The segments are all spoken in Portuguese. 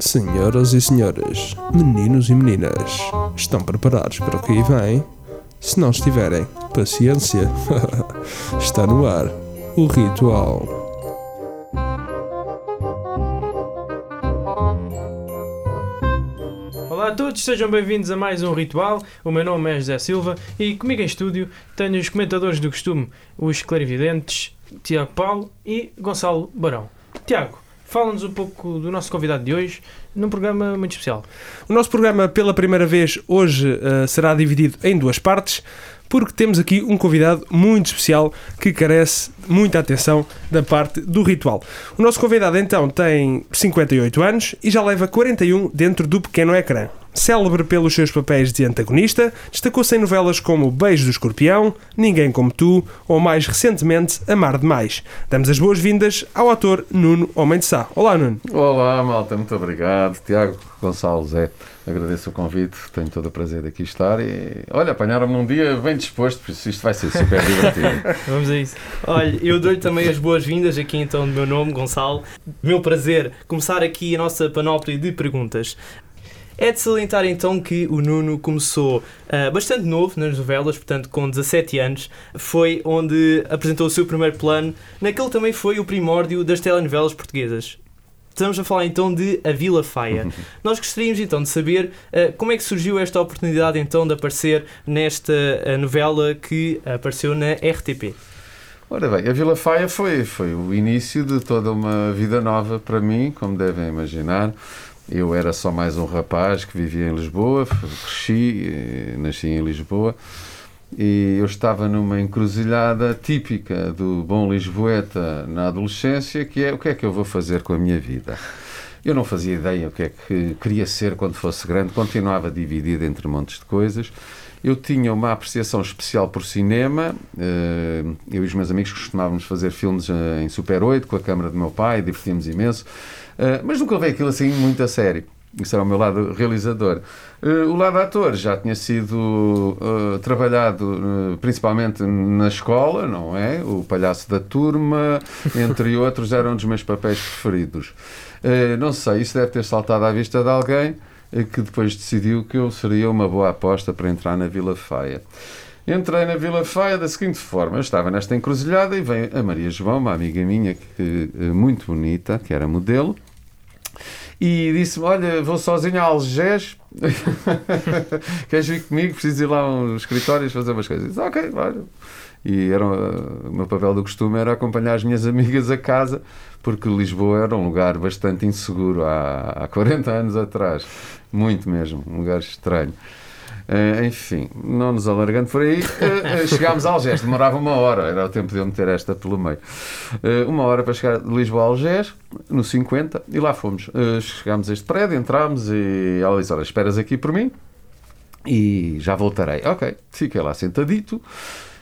Senhoras e senhores, meninos e meninas, estão preparados para o que aí vem? Se não estiverem, paciência. Está no ar o ritual. Olá a todos, sejam bem-vindos a mais um Ritual. O meu nome é José Silva e comigo em estúdio tenho os comentadores do costume, os clarividentes Tiago Paulo e Gonçalo Barão. Tiago, fala-nos um pouco do nosso convidado de hoje num programa muito especial. O nosso programa, pela primeira vez, hoje uh, será dividido em duas partes, porque temos aqui um convidado muito especial que carece muita atenção da parte do ritual. O nosso convidado, então, tem 58 anos e já leva 41 dentro do pequeno ecrã. Célebre pelos seus papéis de antagonista, destacou-se em novelas como Beijo do Escorpião, Ninguém Como Tu ou, mais recentemente, Amar Demais. Damos as boas-vindas ao ator Nuno Homem de Sá. Olá, Nuno. Olá, malta, muito obrigado. Tiago, Gonçalo, Zé, agradeço o convite, tenho todo o prazer de aqui estar e, olha, apanharam-me num dia bem disposto, por isso isto vai ser super divertido. Vamos a isso. Olha, eu dou-lhe também as boas-vindas aqui então do meu nome, Gonçalo. Meu prazer começar aqui a nossa panóplia de perguntas. É de salientar então que o Nuno começou uh, bastante novo nas novelas, portanto com 17 anos, foi onde apresentou o seu primeiro plano, naquele também foi o primórdio das telenovelas portuguesas. Estamos a falar então de A Vila Faia. Nós gostaríamos então de saber uh, como é que surgiu esta oportunidade então de aparecer nesta uh, novela que apareceu na RTP. Ora bem, a Vila Faia foi, foi o início de toda uma vida nova para mim, como devem imaginar. Eu era só mais um rapaz que vivia em Lisboa, cresci, eh, nasci em Lisboa e eu estava numa encruzilhada típica do bom lisboeta na adolescência, que é o que é que eu vou fazer com a minha vida. Eu não fazia ideia o que é que queria ser quando fosse grande, continuava dividido entre montes de coisas. Eu tinha uma apreciação especial por cinema. Eh, eu e os meus amigos costumávamos fazer filmes eh, em Super 8 com a câmara do meu pai, divertíamos imenso. Uh, mas nunca levei aquilo assim muito a sério. Isso era o meu lado realizador. O lado ator já tinha sido trabalhado principalmente na escola, não é? O Palhaço da Turma, entre outros, era um dos meus papéis preferidos. não sei, isso deve ter saltado à vista de alguém que depois decidiu que eu seria uma boa aposta para entrar na Vila Faia. Entrei na Vila Faia da seguinte forma: eu estava nesta encruzilhada e vem a Maria João, uma amiga minha que, muito bonita, que era modelo, e disse-me: Olha, vou sozinho a Algés, queres vir comigo? Preciso ir lá aos escritórios fazer umas coisas. Disse, ok, vai. E era, o meu papel do costume era acompanhar as minhas amigas a casa, porque Lisboa era um lugar bastante inseguro há, há 40 anos atrás. Muito mesmo, um lugar estranho. Uh, enfim, não nos alargando por aí, uh, chegámos a Algés, demorava uma hora, era o tempo de eu meter esta pelo meio. Uh, uma hora para chegar de Lisboa a Algés, no 50, e lá fomos. chegámos a este prédio, entramos e ela disse: Olha, esperas aqui por mim e já voltarei. Ok, fiquei lá sentadito.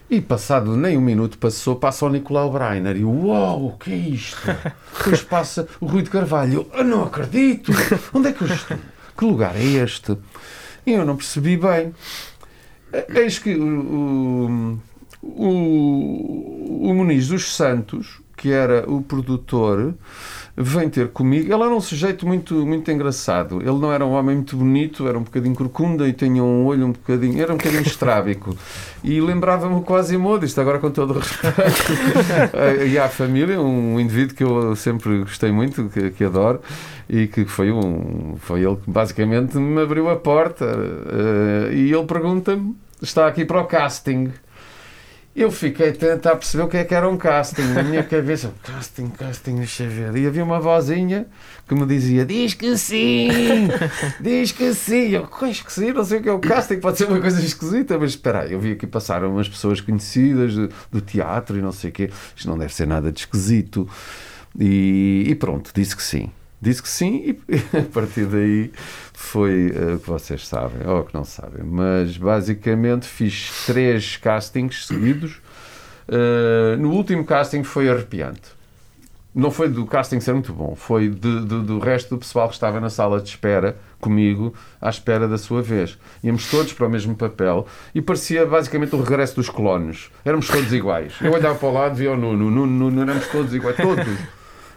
E passado nem um minuto passou, passa o Nicolau Breiner e uau, o que é isto? Depois passa o Rui de Carvalho, eu não acredito, onde é que eu estou? Que lugar é este? E eu não percebi bem. Eis que o, o, o Muniz dos Santos, que era o produtor, vem ter comigo. Ele era um sujeito muito, muito engraçado. Ele não era um homem muito bonito, era um bocadinho corcunda e tinha um olho um bocadinho. Era um bocadinho estrábico. E lembrava-me quase isto agora com todo o respeito. e à família, um indivíduo que eu sempre gostei muito, que, que adoro e que foi um foi ele que basicamente me abriu a porta uh, e ele pergunta-me está aqui para o casting eu fiquei tentar perceber o que é que era um casting. Na minha cabeça casting, casting, deixa ver. E havia uma vozinha que me dizia diz que sim, diz que sim. Eu, diz que sim, não sei o que é o casting pode ser uma coisa esquisita, mas espera aí eu vi aqui passar umas pessoas conhecidas do, do teatro e não sei o que isto não deve ser nada de esquisito. E, e pronto, disse que sim Disse que sim e a partir daí foi uh, o que vocês sabem, ou que não sabem. Mas basicamente fiz três castings seguidos. Uh, no último casting foi arrepiante. Não foi do casting ser muito bom, foi de, de, do resto do pessoal que estava na sala de espera comigo, à espera da sua vez. Íamos todos para o mesmo papel e parecia basicamente o regresso dos clones. Éramos todos iguais. Eu olhava para o lado, via o Nuno, Nuno, Nuno, éramos todos iguais, todos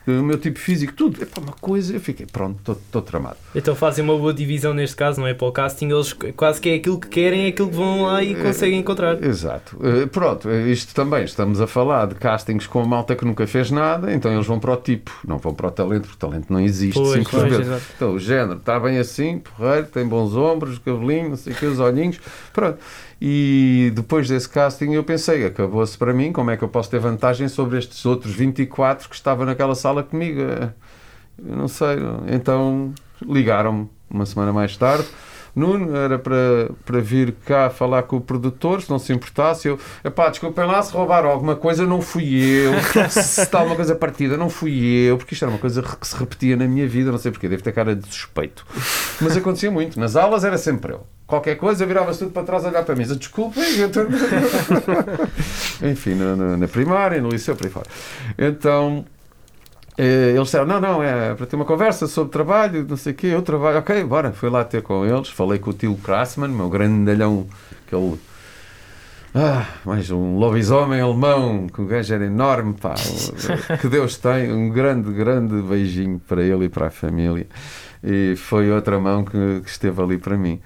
o meu tipo físico, tudo. É para uma coisa, eu fiquei, pronto, estou tramado. Então fazem uma boa divisão neste caso, não é? Para o casting, eles quase que é aquilo que querem, é aquilo que vão lá e conseguem encontrar. Exato. Eh, Pronto, eh, isto também, estamos a falar de castings com a malta que nunca fez nada, então eles vão para o tipo, não vão para o talento, porque o talento não existe, Pois, simplesmente. pois. Então, o género está bem assim, porreiro, tem bons ombros, cabelinho, não sei o que, os olhinhos, pronto. E depois desse casting eu pensei, acabou-se para mim, como é que eu posso ter vantagem sobre estes outros 24 que estavam naquela sala comigo? Eu não sei. Então ligaram-me uma semana mais tarde. Nuno, era para, para vir cá falar com o produtor, se não se importasse. Eu, epá, desculpem lá se roubaram alguma coisa, não fui eu. Se está alguma coisa partida, não fui eu, porque isto era uma coisa que se repetia na minha vida, não sei porquê, deve ter cara de suspeito. Mas acontecia muito. Nas aulas era sempre eu. Qualquer coisa, virava-se tudo para trás a olhar para mim. Dizia, Desculpem, eu estou... Enfim, na, na- na primária, no liceu, por aí fora. Então. Eh, Eles disseram, não, não, é para ter uma conversa sobre trabalho, não sei o quê, eu trabalho, ok, bora. Fui lá ter com eles, falei com o Tilo Krassman, meu grandalhão, aquele... Ah, mais um lobisomem alemão, que o gajo era enorme, pá, que Deus tem, um grande, grande beijinho para ele e para a família. E foi outra mão que, que esteve ali para mim.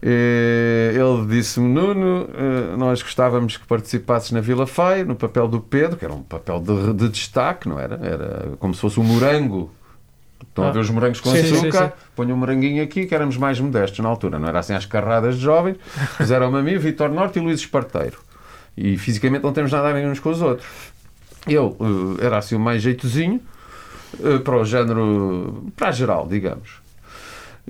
Eh, Ele disse-me, Nuno, eh, nós gostávamos que participasses na Vila Faia, no papel do Pedro, que era um papel de, de destaque, não era? Era como se fosse um morango. Estão a Ah. ver os morangos com Sim, sim, açúcar? sim. Ponho um moranguinho aqui, que éramos mais modestos na altura. Não era assim às carradas de jovens. Fizeram-me a mim, Vitor Norte e Luís Esparteiro. E fisicamente não temos nada a ver uns com os outros. Eu eh, era assim o mais jeitozinho, para o género, para a geral, digamos.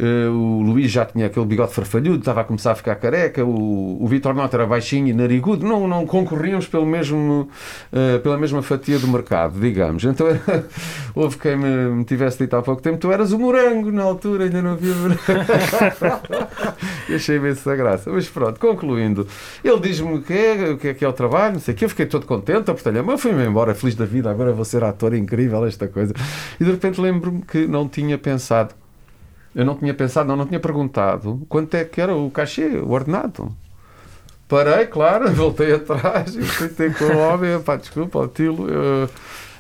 Eh, o Luís já tinha aquele bigode farfalhudo, estava a começar a ficar careca. O, o Vitor Nota era baixinho e narigudo. Não, não concorríamos pelo mesmo, eh, pela mesma fatia do mercado, digamos. Então era- houve quem me, me tivesse dito há pouco tempo: tu eras o morango na altura, ainda não havia morango. Achei imensa graça. Mas pronto, concluindo, ele diz-me o que é, o que é que é o trabalho, não sei o que. Eu fiquei todo contente, apertei-lhe a fui-me embora, feliz da vida. Agora vou ser ator, incrível esta coisa. E de repente lembro-me que não tinha pensado. Eu não tinha pensado, não, não tinha perguntado quanto é que era o cachê, o ordenado. Parei, claro, voltei atrás e ter com o homem. Pá, desculpa, ó, Tilo,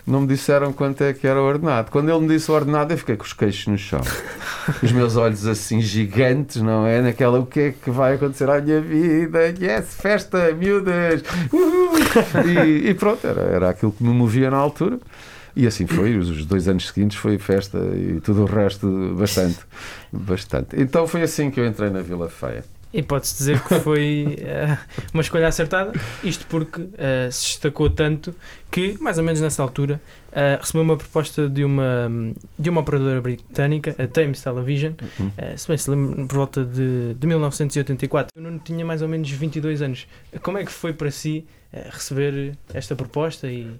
não me disseram quanto é que era o ordenado. Quando ele me disse o ordenado, eu fiquei com os queixos no chão. Os meus olhos assim gigantes, não é? Naquela, o que é que vai acontecer à minha vida? Yes, festa, miúdas! Uhul! E, e pronto, era, era aquilo que me movia na altura. E assim foi, os dois anos seguintes foi festa e tudo o resto bastante. Bastante. Então foi assim que eu entrei na Vila Feia. E pode-se dizer que foi eh, uma escolha acertada, isto porque eh, se destacou tanto que, mais ou menos nessa altura, eh, recebeu uma proposta de uma, de uma operadora britânica, a Thames Television, Uhum. se bem se lembra, por volta de, de 1984. O Nuno tinha mais ou menos 22 anos. Como é que foi para si receber esta proposta e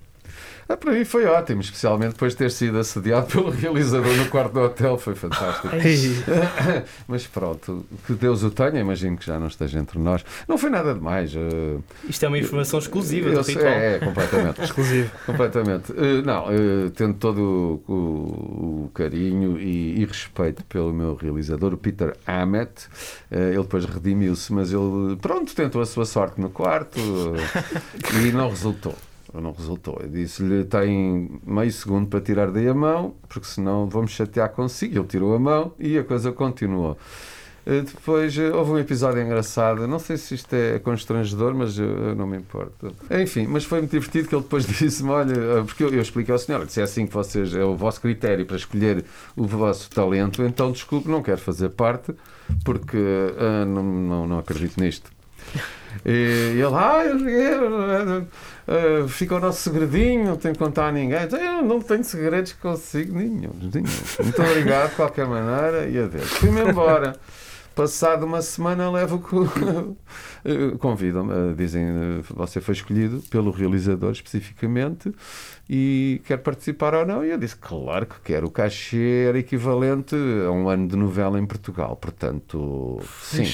Ah, para mim foi ótimo, especialmente depois de ter sido assediado pelo realizador no quarto do hotel, foi fantástico. Mas pronto, que Deus o tenha, imagino que já não esteja entre nós. Não foi nada demais. eh, Isto é uma informação exclusiva do ritual. É, é, completamente. exclusivo? completamente. Eh, não, eh, tendo todo o, o- carinho e, e respeito pelo meu realizador, o Peter Hammett, ele depois redimiu-se, mas ele, pronto, tentou a sua sorte no quarto e não resultou. Não resultou. Eu disse-lhe: tem meio segundo para tirar daí a mão, porque senão vamos chatear consigo. Ele tirou a mão e a coisa continuou. Eh, Depois eh, houve um episódio engraçado, não sei se isto é constrangedor, mas eu, eu não me importo. Enfim, mas foi muito divertido que ele depois disse-me: Olha, eh, porque eu, eu expliquei ao senhor, se é assim que vocês, é o vosso critério para escolher o vosso talento, então desculpe, não quero fazer parte, porque não, não, não acredito nisto. E ele, ah, eu- eu- fica o nosso segredinho, não tenho que contar a ninguém. Então, Eu não tenho segredos consigo nenhum. nenhum. Muito obrigado, de qualquer maneira, e adeus. Fui-me embora. Passado uma semana, levo co- convidam-me, eh, dizem eh, você foi escolhido pelo realizador especificamente e quer participar ou não? E eu disse, claro que quero. O cachê era equivalente a um ano de novela em Portugal. Portanto, sim,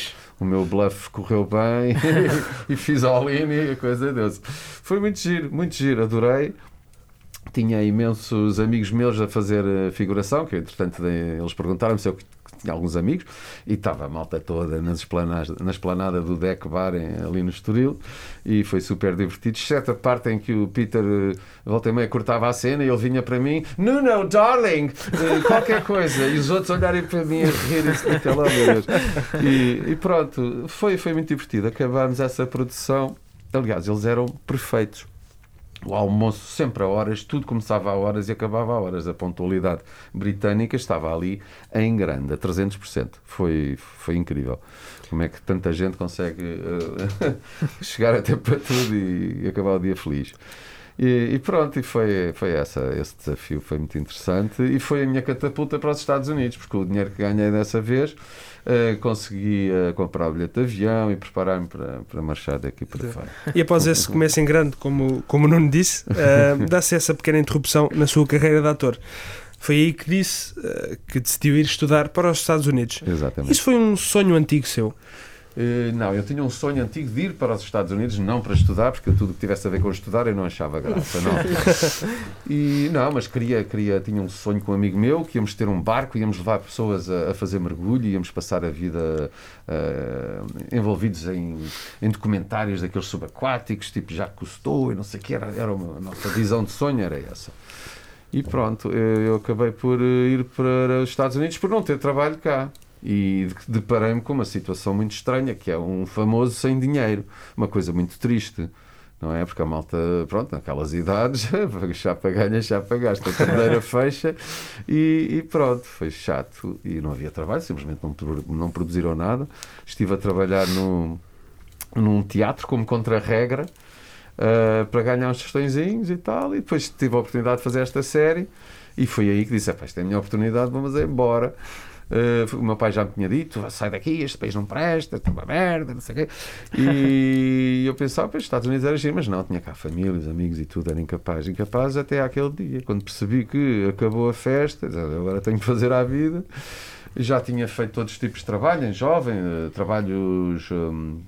o meu bluff correu bem e fiz all-in e a coisa deu-se. Foi muito giro, muito giro, adorei. Tinha imensos amigos meus a fazer eh, figuração, que entretanto eles perguntaram-me se eu tinha alguns amigos, e estava a malta toda nas esplanadas, na esplanada do Deck Bar em- ali no Estoril, e foi super divertido, exceto a parte em que o Peter eh, volta e meia cortava a cena e ele vinha para mim, no, no, darling, eh, qualquer coisa, e os outros olharem para mim a rirem-se. E, e pronto, foi, foi muito divertido. Acabámos essa produção. Aliás, eles eram perfeitos. O almoço sempre a horas, tudo começava a horas e acabava a horas. A pontualidade britânica estava ali em grande, a 300%. Foi, foi incrível. Como é que tanta gente consegue eh, chegar até para tudo e, acabar o dia feliz. E, e pronto, e foi, foi essa, esse desafio foi muito interessante e foi a minha catapulta para os Estados Unidos, porque o dinheiro que ganhei dessa vez eh, consegui eh, comprar o bilhete de avião e preparar-me para, para marchar daqui para fora. E após esse começo em grande, como, como o Nuno disse, eh, dá-se essa pequena interrupção na sua carreira de ator. Foi aí que disse que decidiu ir estudar para os Estados Unidos. Exatamente. Isso foi um sonho antigo seu. Eh, não, eu tinha um sonho antigo de ir para os Estados Unidos, não para estudar, porque eu tudo que tivesse a ver com estudar eu não achava graça, não. E não, mas queria, queria, tinha um sonho com um amigo meu que íamos ter um barco, íamos levar pessoas a, a fazer mergulho, íamos passar a vida eh, envolvidos em, em documentários daqueles subaquáticos, tipo Jacques Cousteau e não sei o que, era, era uma, a nossa visão de sonho era essa. E pronto, eu, eu acabei por eh, ir para os Estados Unidos por não ter trabalho cá. E de- deparei-me com uma situação muito estranha, que é um famoso sem dinheiro. Uma coisa muito triste, não é? Porque a malta, pronto, naquelas idades, chapa ganha, chapa gasta, a cadeira fecha e, e pronto, foi chato. E não havia trabalho, simplesmente não, não produziram nada. Estive a trabalhar num, num teatro como contra-regra uh, para ganhar uns tostõezinhos e tal. E depois tive a oportunidade de fazer esta série e foi aí que disse: "Epá, esta é a minha oportunidade, vamos embora. Uh, o meu pai já me tinha dito: sai daqui, este país não presta, está uma merda, não sei o quê. E eu pensava: pois, Estados Unidos era giro, mas não, tinha cá famílias, amigos e tudo, era incapaz. Incapaz até àquele dia, quando percebi que acabou a festa, agora tenho que fazer à vida. Já tinha feito todos os tipos de trabalho, em jovem, eh, trabalhos. hum,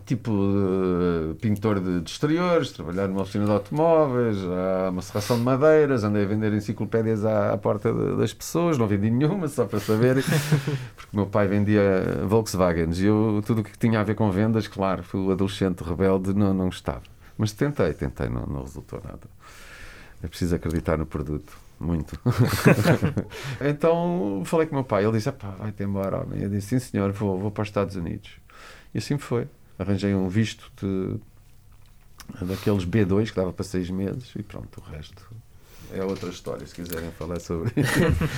tipo eh, pintor de, de exteriores, trabalhar numa oficina de automóveis, há uma serração de madeiras, andei a vender enciclopédias à, à porta de- das pessoas, não vendi nenhuma, só para saber, porque o meu pai vendia Volkswagens e eu, tudo o que tinha a ver com vendas, claro, fui o adolescente rebelde, não, não gostava. Mas tentei, tentei, não, não resultou nada. É preciso acreditar no produto. Muito. então falei com o meu pai. Ele disse: "Epá, vai-te embora, homem. Eu disse: Sim, senhor, vou, vou para os Estados Unidos. E assim foi. Arranjei um visto de, daqueles B2 que dava para seis meses e pronto, o resto é outra história. Se quiserem falar sobre isso.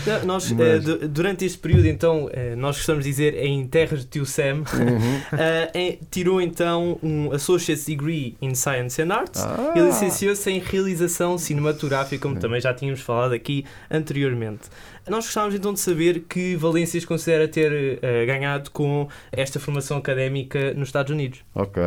Não, Nós, Mas- eh, du- durante este período, então, eh, nós gostamos de dizer em terras de tio Sam, Uhum. eh, tirou então um Associate's Degree in Science and Arts Ah. e licenciou-se em Realização Cinematográfica, como também já tínhamos falado aqui anteriormente. Nós gostávamos então de saber que valências considera ter eh, ganhado com esta formação académica nos Estados Unidos. Ok,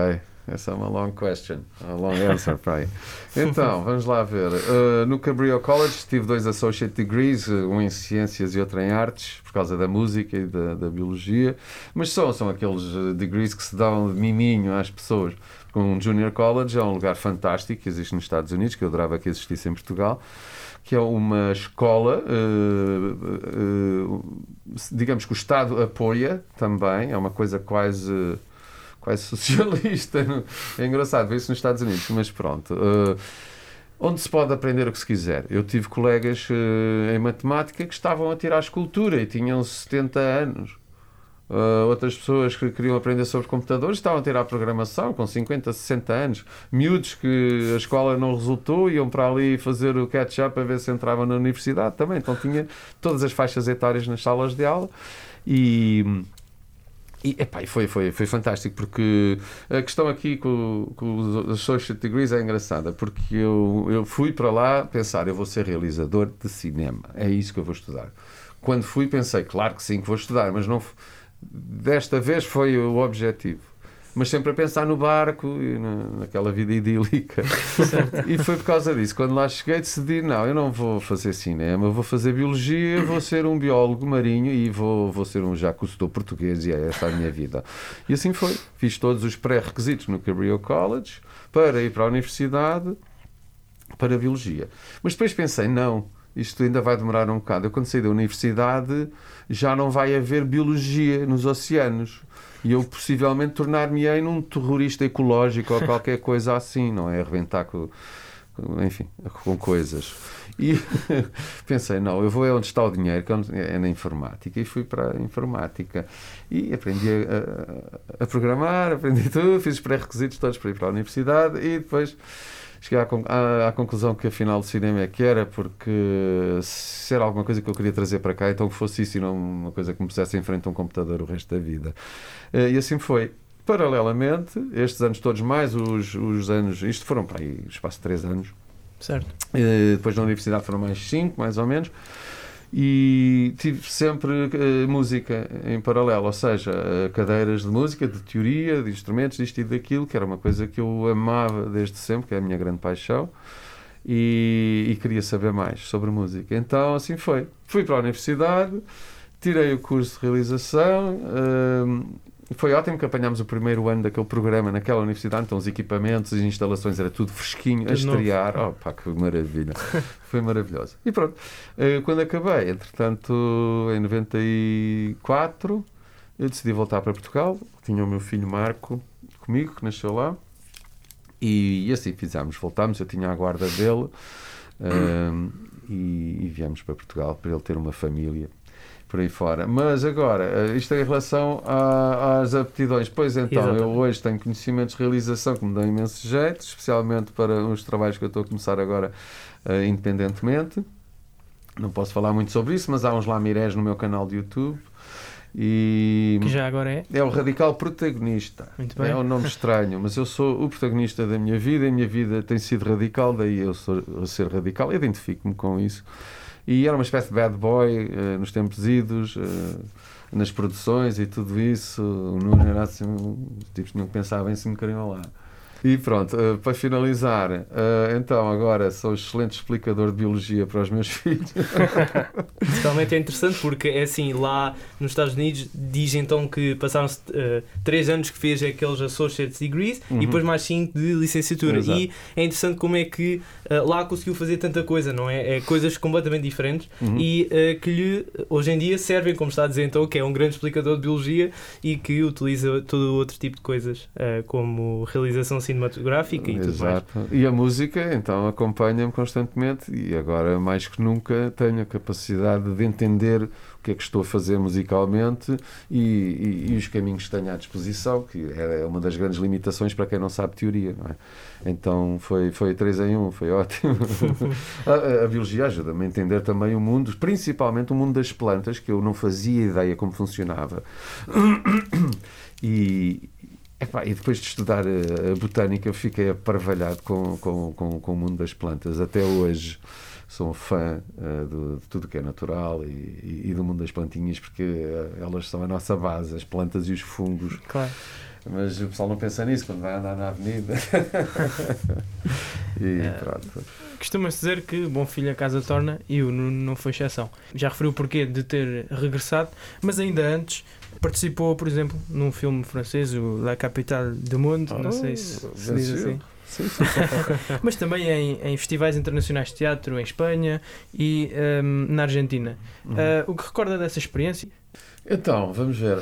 essa é uma long question, a long answer para aí. Então, vamos lá ver. Uh, no Cabrillo College tive dois associate degrees, uh, um em ciências e outro em artes, por causa da música e da, da biologia, mas são, são aqueles uh, degrees que se dão de miminho às pessoas. Um junior college é um lugar fantástico que existe nos Estados Unidos, que eu adorava que existisse em Portugal, que é uma escola, uh, uh, digamos que o Estado apoia também, é uma coisa quase quase socialista. É engraçado ver isso nos Estados Unidos, mas pronto. Uh, onde se pode aprender o que se quiser. Eu tive colegas uh, em matemática que estavam a tirar escultura e tinham 70 anos. Uh, outras pessoas que queriam aprender sobre computadores estavam a tirar programação com 50, 60 anos. Miúdos que a escola não resultou iam para ali fazer o catch-up para ver se entravam na universidade também. Então tinha todas as faixas etárias nas salas de aula e. E, epá, foi, foi, foi fantástico porque a questão aqui com, com os Associate Degrees é engraçada porque eu, eu fui para lá pensar eu vou ser realizador de cinema, é isso que eu vou estudar. Quando fui pensei, claro que sim que vou estudar, mas não desta vez foi o objetivo. Mas sempre a pensar no barco e na, naquela vida idílica. e foi por causa disso. Quando lá cheguei, decidi: não, eu não vou fazer cinema, eu vou fazer biologia, vou ser um biólogo marinho e vou, vou ser um Cousteau português, e é esta a minha vida. E assim foi. Fiz todos os pré-requisitos no Cabrillo College para ir para a universidade para a biologia. Mas depois pensei: não, isto ainda vai demorar um bocado. Eu, quando saí da universidade, já não vai haver biologia nos oceanos. E eu possivelmente tornar-me-ei num terrorista ecológico ou qualquer coisa assim, não é? Arrebentar com, enfim, com coisas. E pensei, não, eu vou é onde está o dinheiro, que é na informática. E fui para a informática. E aprendi a- a programar, aprendi tudo, fiz os pré-requisitos todos para ir para a universidade e depois cheguei à, à- conclusão que afinal o cinema é que era, porque se era alguma coisa que eu queria trazer para cá, então que fosse isso e não uma coisa que me pusesse em frente a um computador o resto da vida. Eh, E assim foi. Paralelamente, estes anos todos, mais os, os anos, isto foram para aí, espaço de 3 anos, Certo. eh, depois na universidade foram mais 5, mais ou menos, e tive sempre eh, música em paralelo, ou seja, eh, cadeiras de música, de teoria, de instrumentos, disto e daquilo, que era uma coisa que eu amava desde sempre, que é a minha grande paixão, e, e queria saber mais sobre música. Então assim foi. Fui para a universidade, tirei o curso de realização. hum, foi ótimo que apanhámos o primeiro ano daquele programa naquela universidade, então os equipamentos, as instalações, era tudo fresquinho, a novo. estrear. Oh, pá, que maravilha! Foi maravilhoso. E pronto, eh, quando acabei, entretanto, em 94, eu decidi voltar para Portugal. Tinha o meu filho Marco comigo, que nasceu lá, e, assim fizemos. Voltámos, eu tinha a guarda dele, hum, e, e viemos para Portugal para ele ter uma família por aí fora. Mas agora, eh, isto é em relação a- às aptidões. Pois então, eu Exatamente. hoje tenho conhecimentos de realização que me dão imenso jeito, especialmente para os trabalhos que eu estou a começar agora eh, independentemente. Não posso falar muito sobre isso, mas há uns lamirés no meu canal de YouTube. E Que já agora é. é o radical protagonista. Muito bem. É um nome estranho, mas eu sou o protagonista da minha vida. A minha vida tem sido radical, daí eu sou, eu ser radical. Identifico-me com isso. E era uma espécie de bad boy eh, nos tempos idos, eh, nas produções e tudo isso. O Nuno era assim, os tipos tinham que pensar bem se me queriam lá. E pronto, eh, para finalizar, eh, então agora sou excelente explicador de biologia para os meus filhos. Realmente é interessante porque é assim, lá nos Estados Unidos diz então que passaram-se 3 anos que fez aqueles Associate Degrees Uhum. e depois mais 5 de licenciatura. Exato. E é interessante como é que eh, lá conseguiu fazer tanta coisa, não é? É coisas completamente diferentes Uhum. e eh, que lhe hoje em dia servem, como está a dizer então, que é um grande explicador de biologia e que utiliza todo outro tipo de coisas, eh, como realização cinematográfica e tudo mais. Exato. E a música, então, acompanha-me constantemente e agora, mais que nunca, tenho a capacidade de entender o que é que estou a fazer musicalmente e, e- e os caminhos que tenho à disposição, que é uma das grandes limitações para quem não sabe teoria, não é? Então foi, foi três em um, foi ótimo. a, a- a biologia ajuda-me a entender também o mundo, principalmente o mundo das plantas, que eu não fazia ideia como funcionava. E, epá, e depois de estudar a, a botânica, eu fiquei aparvalhado com, com, com, com o mundo das plantas. Até hoje sou um fã eh, do- de tudo que é natural e, e- e do mundo das plantinhas, porque eh, elas são a nossa base, as plantas e os fungos. Claro. Mas o pessoal não pensa nisso quando vai andar na avenida. e É. pronto. Costuma-se dizer que bom filho a casa torna e o Nuno não foi exceção. Já referiu o porquê de ter regressado, mas ainda antes participou, por exemplo, num filme francês, o La Capitale du Monde, não sei se, se diz assim, Sim, sim. mas também em, em festivais internacionais de teatro em Espanha e hum, na Argentina. Uhum. Ah, o que recorda dessa experiência? Então, vamos ver.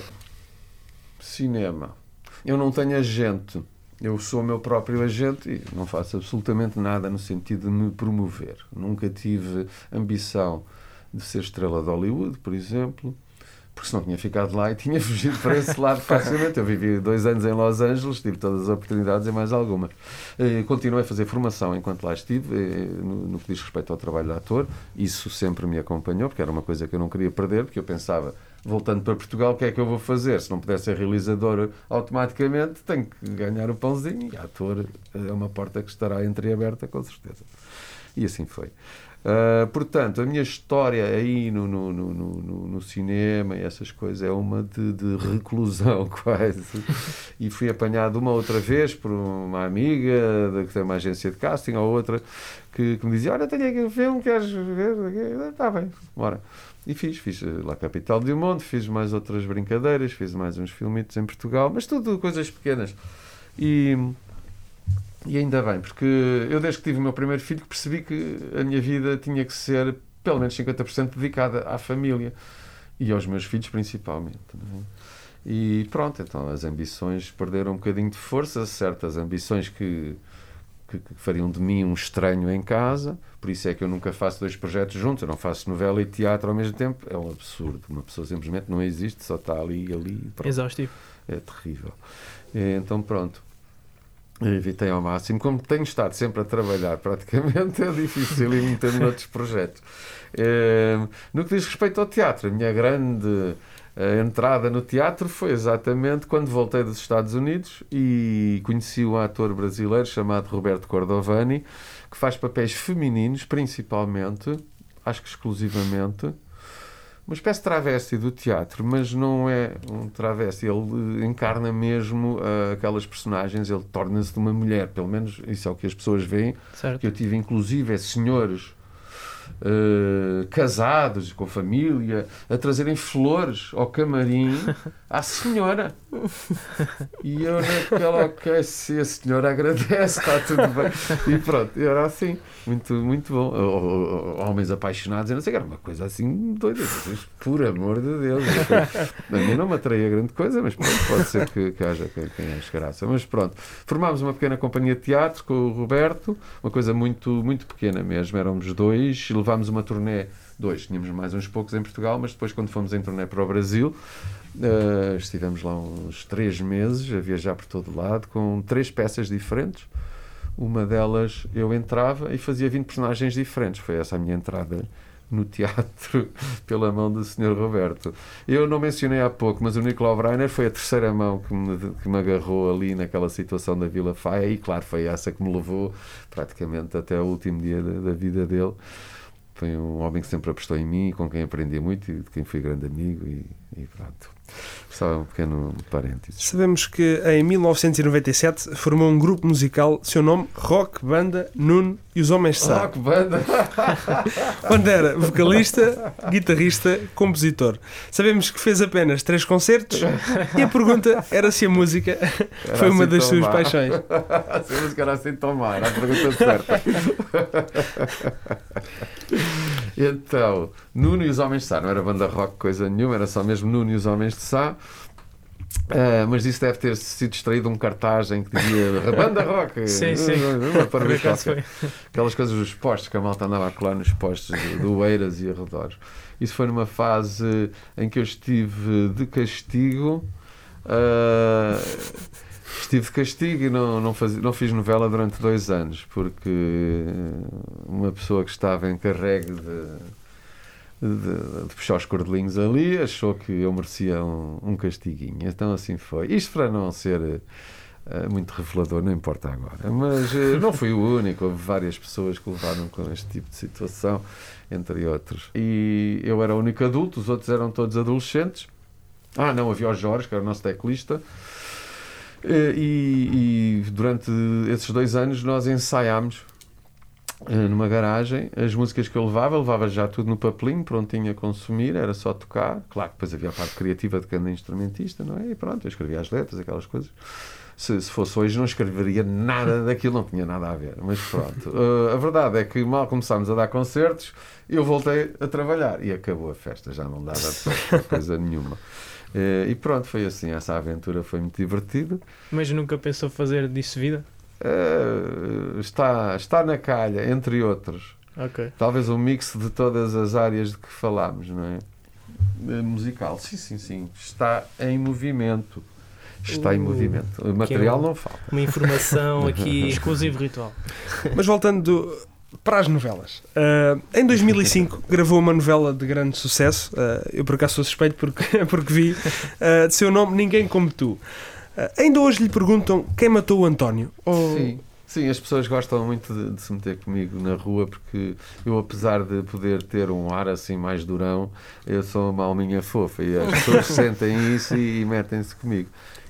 Cinema. Eu não tenho agente. Eu sou o meu próprio agente e não faço absolutamente nada no sentido de me promover. Nunca tive ambição de ser estrela de Hollywood, por exemplo, porque senão tinha ficado lá e tinha fugido para esse lado facilmente. Eu vivi dois anos em Los Angeles, tive todas as oportunidades e mais algumas. Eh, Continuei a fazer formação enquanto lá estive, eh, no, no que diz respeito ao trabalho de ator. Isso sempre me acompanhou, porque era uma coisa que eu não queria perder, porque eu pensava, voltando para Portugal, o que é que eu vou fazer? Se não puder ser realizador automaticamente, tenho que ganhar o pãozinho. E ator é uma porta que estará entreaberta, com certeza. E assim foi. Uh, portanto, a minha história aí no, no, no, no, no cinema e essas coisas é uma de, de reclusão quase. E fui apanhado uma outra vez por uma amiga de, que tem uma agência de casting ou outra que, que me dizia: Olha, tenho aqui um filme, queres ver? Está bem, bora. E fiz, fiz lá Capital do Mundo, fiz mais outras brincadeiras, fiz mais uns filmitos em Portugal, mas tudo coisas pequenas. E, e ainda bem, porque eu desde que tive o meu primeiro filho percebi que a minha vida tinha que ser pelo menos 50% dedicada à família e aos meus filhos principalmente. é? E pronto, então as ambições perderam um bocadinho de força, certas ambições que, que, que fariam de mim um estranho em casa, por isso é que eu nunca faço dois projetos juntos, eu não faço novela e teatro ao mesmo tempo, é um absurdo, uma pessoa simplesmente não existe, só está ali e ali, pronto. Exaustivo. É terrível. E, Então, pronto. Evitei ao máximo. Como tenho estado sempre a trabalhar, praticamente é difícil ir meter-me noutros projetos. Eh, no que diz respeito ao teatro, a minha grande eh, entrada no teatro foi exatamente quando voltei dos Estados Unidos e conheci um ator brasileiro chamado Roberto Cordovani, que faz papéis femininos, principalmente, acho que exclusivamente, uma espécie de travesti do teatro, mas não é um travesti, ele encarna mesmo ah, aquelas personagens, ele torna-se de uma mulher, pelo menos isso é o que as pessoas veem, Certo. que eu tive inclusive é senhores ah, casados, com família, a trazerem flores ao camarim à senhora. E eu naquela, ok, se a senhora agradece, está tudo bem. E pronto, era assim, muito, muito bom. Homens apaixonados, eu não sei, era uma coisa assim doida. Por amor de Deus. A mim não me atraía grande coisa, mas pronto, pode ser que, que haja quem, quem ache graça. Mas pronto, formámos uma pequena companhia de teatro com o Roberto, uma coisa muito, muito pequena mesmo. Éramos dois, levámos uma turnê, dois, tínhamos mais uns poucos em Portugal, mas depois, quando fomos em turnê para o Brasil, eh, estivemos lá uns três meses a viajar por todo lado com três peças diferentes. Uma delas eu entrava e fazia 20 personagens diferentes. Foi essa a minha entrada no teatro pela mão do Sr. Roberto. Eu não mencionei há pouco, mas o Nicolau Breiner foi a terceira mão que me, que me agarrou ali naquela situação da Vila Faia e, claro, foi essa que me levou praticamente até o último dia da, da vida dele. Foi um homem que sempre apostou em mim, com quem aprendi muito e de quem fui grande amigo e, e pronto. Só um pequeno parênteses. Sabemos que em 1997 formou um grupo musical, seu nome Rock Banda Nuno e os Homens de Sá, Rock banda! onde era vocalista, guitarrista, compositor. Sabemos que fez apenas três concertos e a pergunta era se a música Era foi uma assim das tão suas má. paixões. Se a música era assim tão má, era a pergunta certa. então, Nuno e os Homens de Sá, não era banda rock coisa nenhuma, era só mesmo Nuno e os Homens de Sá. Ah, mas isso deve ter sido extraído um cartaz em que dizia banda rock. Sim, sim. Uma. Aquelas coisas dos postos, que a malta andava a colar nos postos do, Eiras e arredores. Isso foi numa fase em que eu estive de castigo. ah, estive de castigo e não, não, fazia, não fiz novela durante dois anos, porque uma pessoa que estava encarregue de. De, de puxar os cordelinhos ali, achou que eu merecia um, um castiguinho. Então assim foi. Isto para não ser eh, muito revelador, não importa agora. Mas eh, não fui o único, houve várias pessoas que levaram com este tipo de situação, entre outros. E eu era o único adulto, os outros eram todos adolescentes. Ah, não, havia o Jorge, que era o nosso teclista. Eh, E, e durante esses dois anos nós ensaiámos eh, numa garagem as músicas que eu levava, eu levava já tudo no papelinho, prontinho a consumir, era só tocar. Claro que depois havia a parte criativa de cada instrumentista, não é? E pronto, eu escrevia as letras, aquelas coisas. Se, se fosse hoje, não escreveria nada daquilo, não tinha nada a ver. Mas pronto, Eh, a verdade é que mal começámos a dar concertos, eu voltei a trabalhar e acabou a festa, já não dava coisa nenhuma. Eh, E pronto, foi assim. Essa aventura foi muito divertida. Mas nunca pensou fazer disso vida? Eh, está, está na calha, entre outros. Ok. Talvez um mix de todas as áreas de que falámos, não é? Eh, Musical, sim, sim, sim. Está em movimento. Está em Uh, movimento. O material que é um- não falta. Uma informação aqui. Exclusivo ritual. Mas voltando para as novelas. Ah, em 2005 gravou uma novela de grande sucesso. ah, eu por acaso sou suspeito porque, porque vi. ah, de seu nome Ninguém Como Tu. Ainda hoje lhe perguntam quem matou o António. Ou- Sim. Sim, as pessoas gostam muito de, de se meter comigo na rua porque eu, apesar de poder ter um ar assim mais durão, eu sou uma alminha fofa e as pessoas sentem isso e, e metem-se comigo.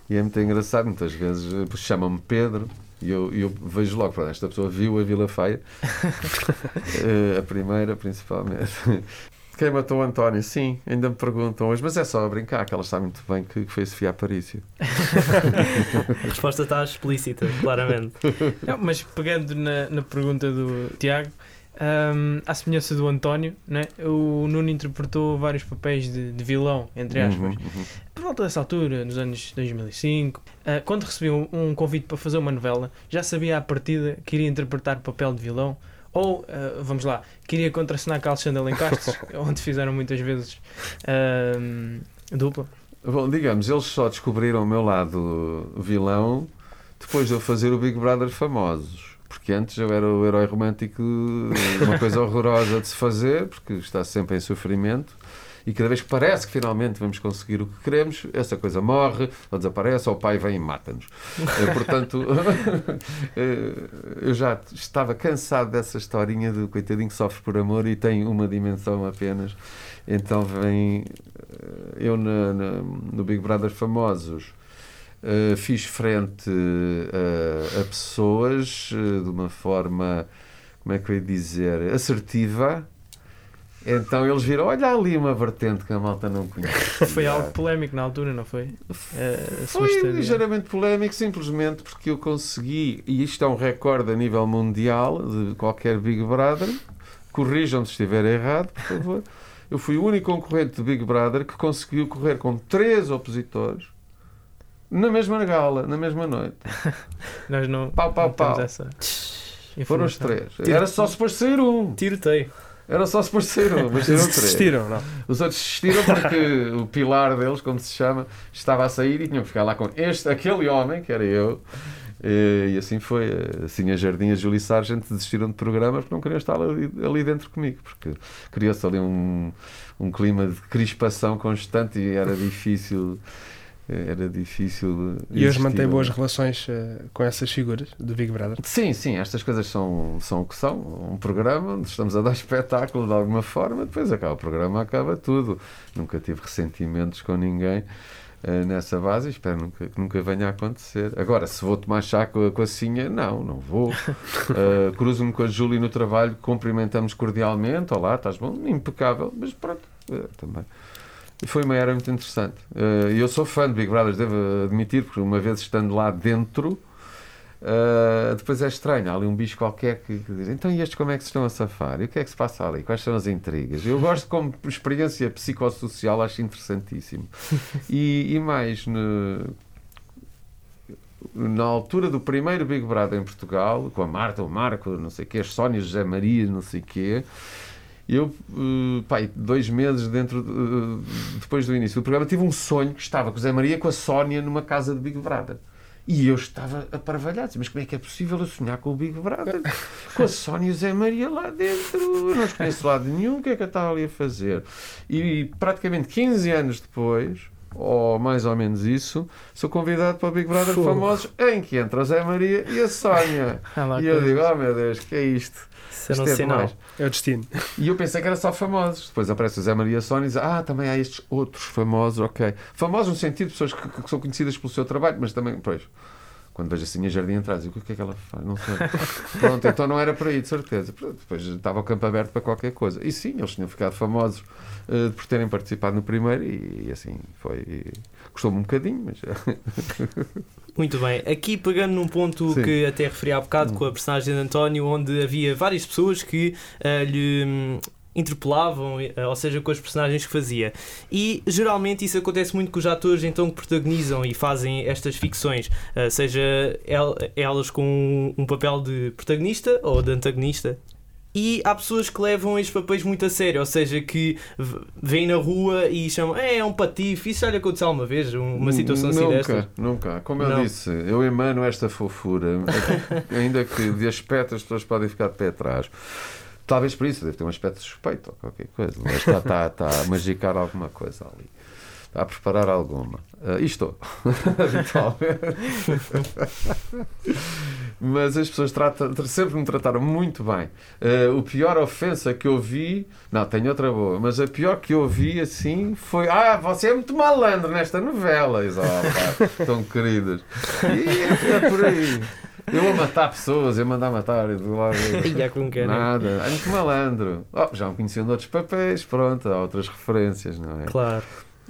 E é muito engraçado, muitas vezes eh, chamam-me Pedro e eu, eu vejo logo, pronto, esta pessoa viu a Vila Feia, Eh, a primeira principalmente. Quem matou o António? Sim, ainda me perguntam hoje, mas é só a brincar, que ela está muito bem que, que foi a Sofia Aparício. A resposta está explícita, claramente. Não, mas pegando na, na pergunta do Tiago, Ahm, à semelhança do António, né? o Nuno interpretou vários papéis de, de vilão, entre aspas. Uhum, uhum. Volta dessa altura, nos anos 2005, ah, quando recebeu um convite para fazer uma novela, já sabia à partida que iria interpretar o papel de vilão? Ou, ah, vamos lá, queria contracenar com a Alexandre Lencastre, onde fizeram muitas vezes ahm, dupla? Bom, digamos, eles só descobriram o meu lado vilão depois de eu fazer o Big Brother famosos. Porque antes eu era o herói romântico, uma coisa horrorosa de se fazer, porque está sempre em sofrimento. E cada vez que parece que finalmente vamos conseguir o que queremos, essa coisa morre, ou desaparece, ou o pai vem e mata-nos. Eh, Portanto, eh, eu já estava cansado dessa historinha do coitadinho que sofre por amor e tem uma dimensão apenas. Então vem eh, eu na- no Big Brother Famosos. Fiz frente uh, a pessoas de uma forma, como é que eu ia dizer, assertiva. Então eles viram, olha ali uma vertente que a malta não conhece. Foi algo polémico na altura, não foi? Sua Foi ligeiramente polémico, simplesmente porque eu consegui, e isto é um recorde a nível mundial de qualquer Big Brother, corrijam-me se estiver errado, por favor. Eu fui o único concorrente de Big Brother que conseguiu correr com três opositores na mesma gala, na mesma noite. Nós não, Pau, pau, não pau. Foram os três. Era só suposto sair um. Tiroteio. Era só sair um, mas três. Desistiram, não? Os outros desistiram porque o pilar deles, como se chama, estava a sair e tinham que ficar lá com este, aquele homem, que era eu. E, e assim foi. Assim, a Jardim e a Julie Sargent desistiram de programas porque não queriam estar ali, ali dentro comigo, porque criou-se ali um, um clima de crispação constante e era difícil. Era difícil. E hoje mantém ali. boas relações eh, com essas figuras do Big Brother. Sim, sim, estas coisas são, são o que são. Um programa onde estamos a dar espetáculo de alguma forma, depois acaba o programa, acaba tudo. Nunca tive ressentimentos com ninguém eh, nessa base e espero nunca, que nunca venha a acontecer. Agora, se vou tomar chá com a, com a Cinha, não, não vou. Eh, Cruzo-me com a Júlia no trabalho, cumprimentamos cordialmente. Olá, estás bom? Impecável, mas pronto, também. E Foi uma era muito interessante. Eh, E eu sou fã de Big Brother, devo admitir, porque uma vez estando lá dentro, Uh, depois é estranho, há ali um bicho qualquer que, que diz então e estes como é que se estão a safar? E o que é que se passa ali? Quais são as intrigas? Eu gosto como experiência psicossocial, acho interessantíssimo. E, e mais, no- na altura do primeiro Big Brother em Portugal, com a Marta, o Marco, não sei o quê, as Sónia, José Maria, não sei o quê, eu, uh, pai, dois meses dentro, de- uh, depois do início do programa, tive um sonho que estava com o José Maria com a Sónia numa casa de Big Brother. E eu estava aparvalhado, mas como é que é possível eu sonhar com o Big Brother? Com a Sónia e o Zé Maria lá dentro, eu não os conheço lado nenhum, o que é que eu estava ali a fazer? E praticamente 15 anos depois, ou mais ou menos isso, sou convidado para o Big Brother Fogo. Famosos, em que entra o Zé Maria e a Sónia. Ah, E eu digo, oh meu Deus, que é isto? Isso um Isto é sinal. demais. É o destino. E eu pensei que era só famosos. Depois aparece o Zé Maria Sónia e diz: Ah, também há estes outros famosos, ok. Famosos no sentido de pessoas que, que são conhecidas pelo seu trabalho, mas também, pois, quando vejo assim a jardim atrás, O que é que ela faz? Não sei. Pronto, então não era para aí, de certeza. Pronto, Depois estava o campo aberto para qualquer coisa. E sim, eles tinham ficado famosos eh, por terem participado no primeiro e, e assim foi. e Custou-me um bocadinho, mas. Muito bem, aqui pegando num ponto Sim. que até referi há bocado com a personagem de António, onde havia várias pessoas que ah, lhe hum, interpelavam, eh, ou seja, com as personagens que fazia. E geralmente isso acontece muito com os atores então que protagonizam e fazem estas ficções, ah, seja el- elas com um papel de protagonista ou de antagonista. E há pessoas que levam estes papéis muito a sério, ou seja, que vêm na rua e chamam, é, é um patife, isso já lhe aconteceu alguma vez, um- uma situação assim nunca, destas? Nunca, Como eu Não. disse, eu emano esta fofura, ainda que de aspecto as pessoas podem ficar de pé atrás. Talvez por isso, deve ter um aspecto suspeito ou qualquer coisa. Mas está, está, está a magicar alguma coisa ali. Está a preparar alguma. Ah, e estou. Mas as pessoas tratam, sempre me trataram muito bem. Ah, o pior ofensa que eu vi. Não, tenho outra boa. Mas a pior que eu vi assim foi. Ah, você é muito malandro nesta novela. Oh, pá, tão queridas. E é por aí. Eu a matar pessoas, eu a mandar matar. Eu, lá, Ia com quem? Nada, é muito malandro. Oh, já me conheciam de outros papéis, pronto, há outras referências, não é? Claro.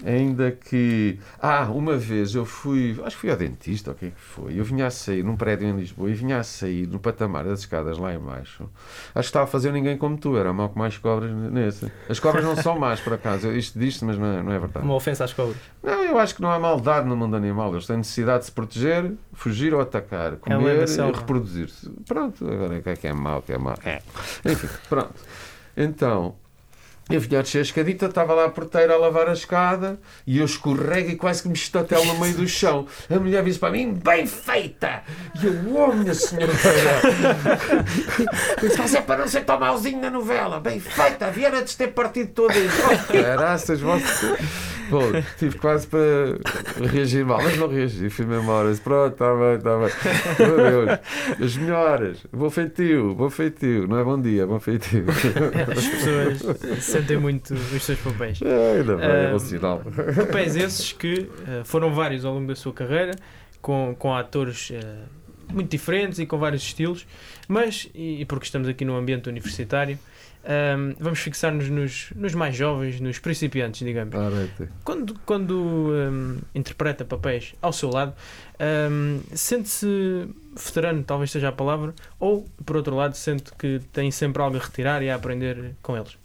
Ainda que. Ah, uma vez eu fui. Acho que fui ao dentista, o que é que foi? Eu vinha a sair num prédio em Lisboa e vinha a sair no patamar das escadas lá embaixo. Acho que estava a fazer ninguém como tu, era mal que mais cobras nesse. As cobras não são más, por acaso. Isto diz mas não é, não é verdade. Uma ofensa às cobras. Não, eu acho que não há maldade no mundo animal. Eles têm necessidade de se proteger, fugir ou atacar, É comer da e reproduzir-se. Pronto, agora o que é que é mau, que é mau. É. Enfim, pronto. Então, eu vinha a descer a escadita, estava lá a porteira a lavar a escada e eu escorrego e quase que me estatelo no meio do chão. A mulher disse para mim, bem feita! E eu, oh, minha senhora! Mas é para não ser tão mauzinho na novela. Bem feita! Viera de ter partido todo isso. Caraças, você... Bom, tive quase para reagir mal, mas não reagi. Fui mesmo a hora. Disse, Pronto, está bem, está bem. Meu Deus, as melhoras. Bom feitio, bom feitio. Não é bom dia, bom feitio. As pessoas sentem muito os seus papéis. É, ainda bem, é bom sinal. Papéis esses que eh, foram vários ao longo da sua carreira, com, com atores eh, muito diferentes e com vários estilos, mas, e, e porque estamos aqui no ambiente universitário, ahm, vamos fixar-nos nos, nos mais jovens, nos principiantes, digamos. Arrete. Quando, quando ahm, interpreta papéis ao seu lado, ahm, sente-se veterano, talvez seja a palavra, ou, por outro lado, sente que tem sempre algo a retirar e a aprender com eles?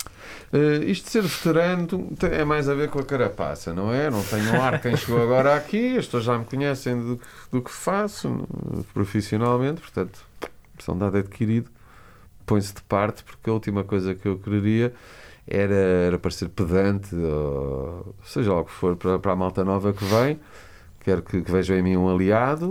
Uh, isto de ser veterano é mais a ver com a carapaça, não é? Não tenho um ar quem chegou agora aqui, as pessoas já me conhecem do, que- do que faço profissionalmente, portanto, são dado adquirido, põe-se de parte, porque a última coisa que eu queria era, era parecer pedante, ou seja lá o que for, para, para a malta nova que vem, quero que, que vejam em mim um aliado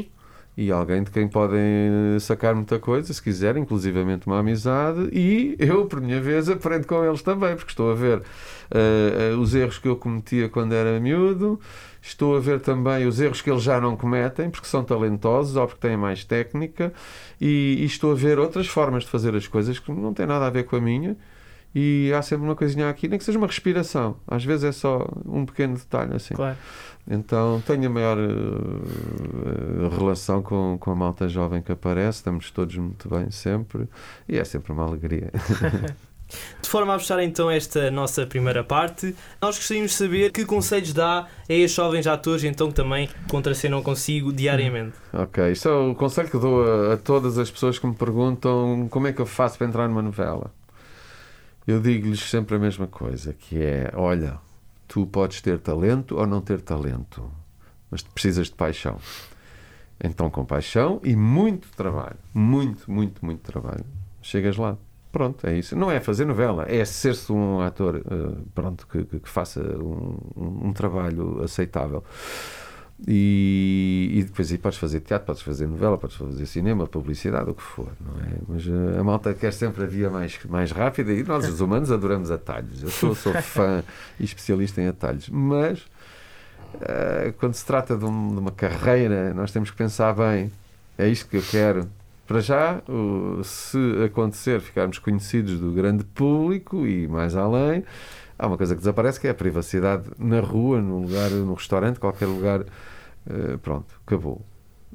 e alguém de quem podem sacar muita coisa, se quiserem, inclusivamente uma amizade, e eu, por minha vez, aprendo com eles também, porque estou a ver eh, eh, os erros que eu cometia quando era miúdo, estou a ver também os erros que eles já não cometem, porque são talentosos ou porque têm mais técnica, e, e estou a ver outras formas de fazer as coisas que não têm nada a ver com a minha. E há sempre uma coisinha aqui, nem que seja uma respiração. Às vezes é só um pequeno detalhe assim. Claro. Então tenho a maior eh, relação com, com a malta jovem que aparece, estamos todos muito bem sempre e é sempre uma alegria. De forma a fechar então esta nossa primeira parte, nós gostaríamos de saber que conselhos dá a estes jovens atores então que também contracenam consigo diariamente. ok, isto é o conselho que dou a, a todas as pessoas que me perguntam como é que eu faço para entrar numa novela. Eu digo-lhes sempre a mesma coisa, que é, olha, tu podes ter talento ou não ter talento, mas precisas de paixão. Então, com paixão e muito trabalho, muito, muito, muito trabalho, chegas lá. Pronto, é isso. Não é fazer novela, é ser-se um ator eh, pronto, que, que- faça um- um trabalho aceitável. E, e depois aí podes fazer teatro, podes fazer novela, podes fazer cinema, publicidade, o que for, não é? Mas eh, a malta quer sempre a via mais, mais rápida e nós, os humanos, adoramos atalhos. Eu sou, sou fã e especialista em atalhos, mas eh, quando se trata de, um- de uma carreira, nós temos que pensar bem: é isto que eu quero. Para já, o- se acontecer ficarmos conhecidos do grande público e mais além, há uma coisa que desaparece que é a privacidade na rua, num lugar, num restaurante, qualquer lugar. Eh, pronto, acabou.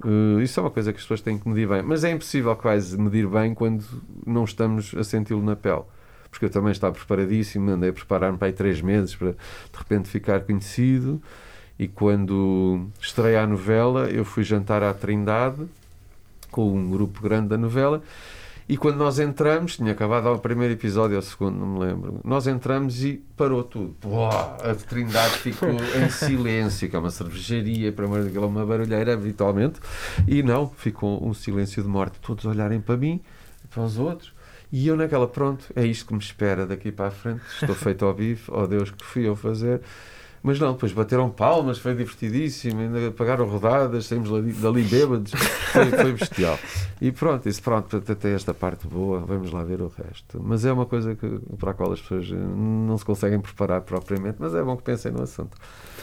Eh, isso é uma coisa que as pessoas têm que medir bem, mas é impossível quase medir bem quando não estamos a senti-lo na pele. Porque eu também estava preparadíssimo, andei a preparar-me para aí três meses para de repente ficar conhecido. E quando estreia a novela, eu fui jantar à Trindade com um grupo grande da novela. E quando nós entramos, tinha acabado o primeiro episódio ou o segundo, não me lembro. Nós entramos e parou tudo. Uau, a Trindade ficou em silêncio, que é uma cervejaria, para é uma barulheira habitualmente. E não, ficou um silêncio de morte. Todos olharem para mim, para os outros. E eu naquela, pronto, é isto que me espera daqui para a frente. Estou feito ao bife, ó Deus, que fui eu fazer. Mas não, depois bateram palmas, foi divertidíssimo, ainda pagaram rodadas, saímos dali, dali bêbados, foi, foi bestial. E pronto, isso pronto, até esta parte boa, vamos lá ver o resto. Mas é uma coisa que, para a qual as pessoas eh, não se conseguem preparar propriamente, mas é bom que pensem no assunto.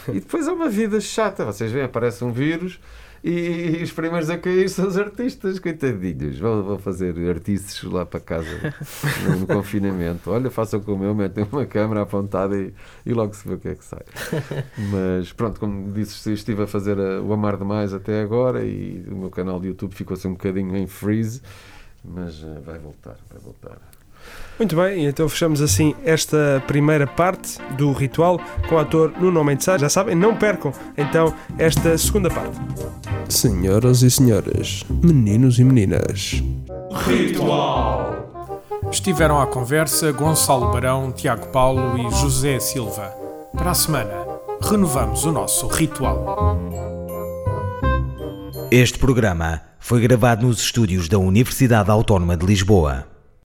E depois é uma vida chata, vocês veem, aparece um vírus e, os primeiros a cair são os artistas, coitadinhos, vão, vão fazer artistas lá para casa no, no confinamento. Olha, façam como eu, metem uma câmera apontada e, e logo se vê o que é que sai. Mas pronto, como disse, estive a fazer a- o Amar Demais até agora e o meu canal de YouTube ficou assim um bocadinho em freeze, mas eh, vai voltar, vai voltar. Muito bem, então fechamos assim esta primeira parte do ritual com o ator Nuno Mendes Sá. Já sabem, não percam então esta segunda parte. Senhoras e senhores, meninos e meninas. Estiveram à conversa Gonçalo Barão, Tiago Paulo e José Silva. Para a semana, renovamos o nosso ritual. Este programa foi gravado nos estúdios da Universidade Autónoma de Lisboa.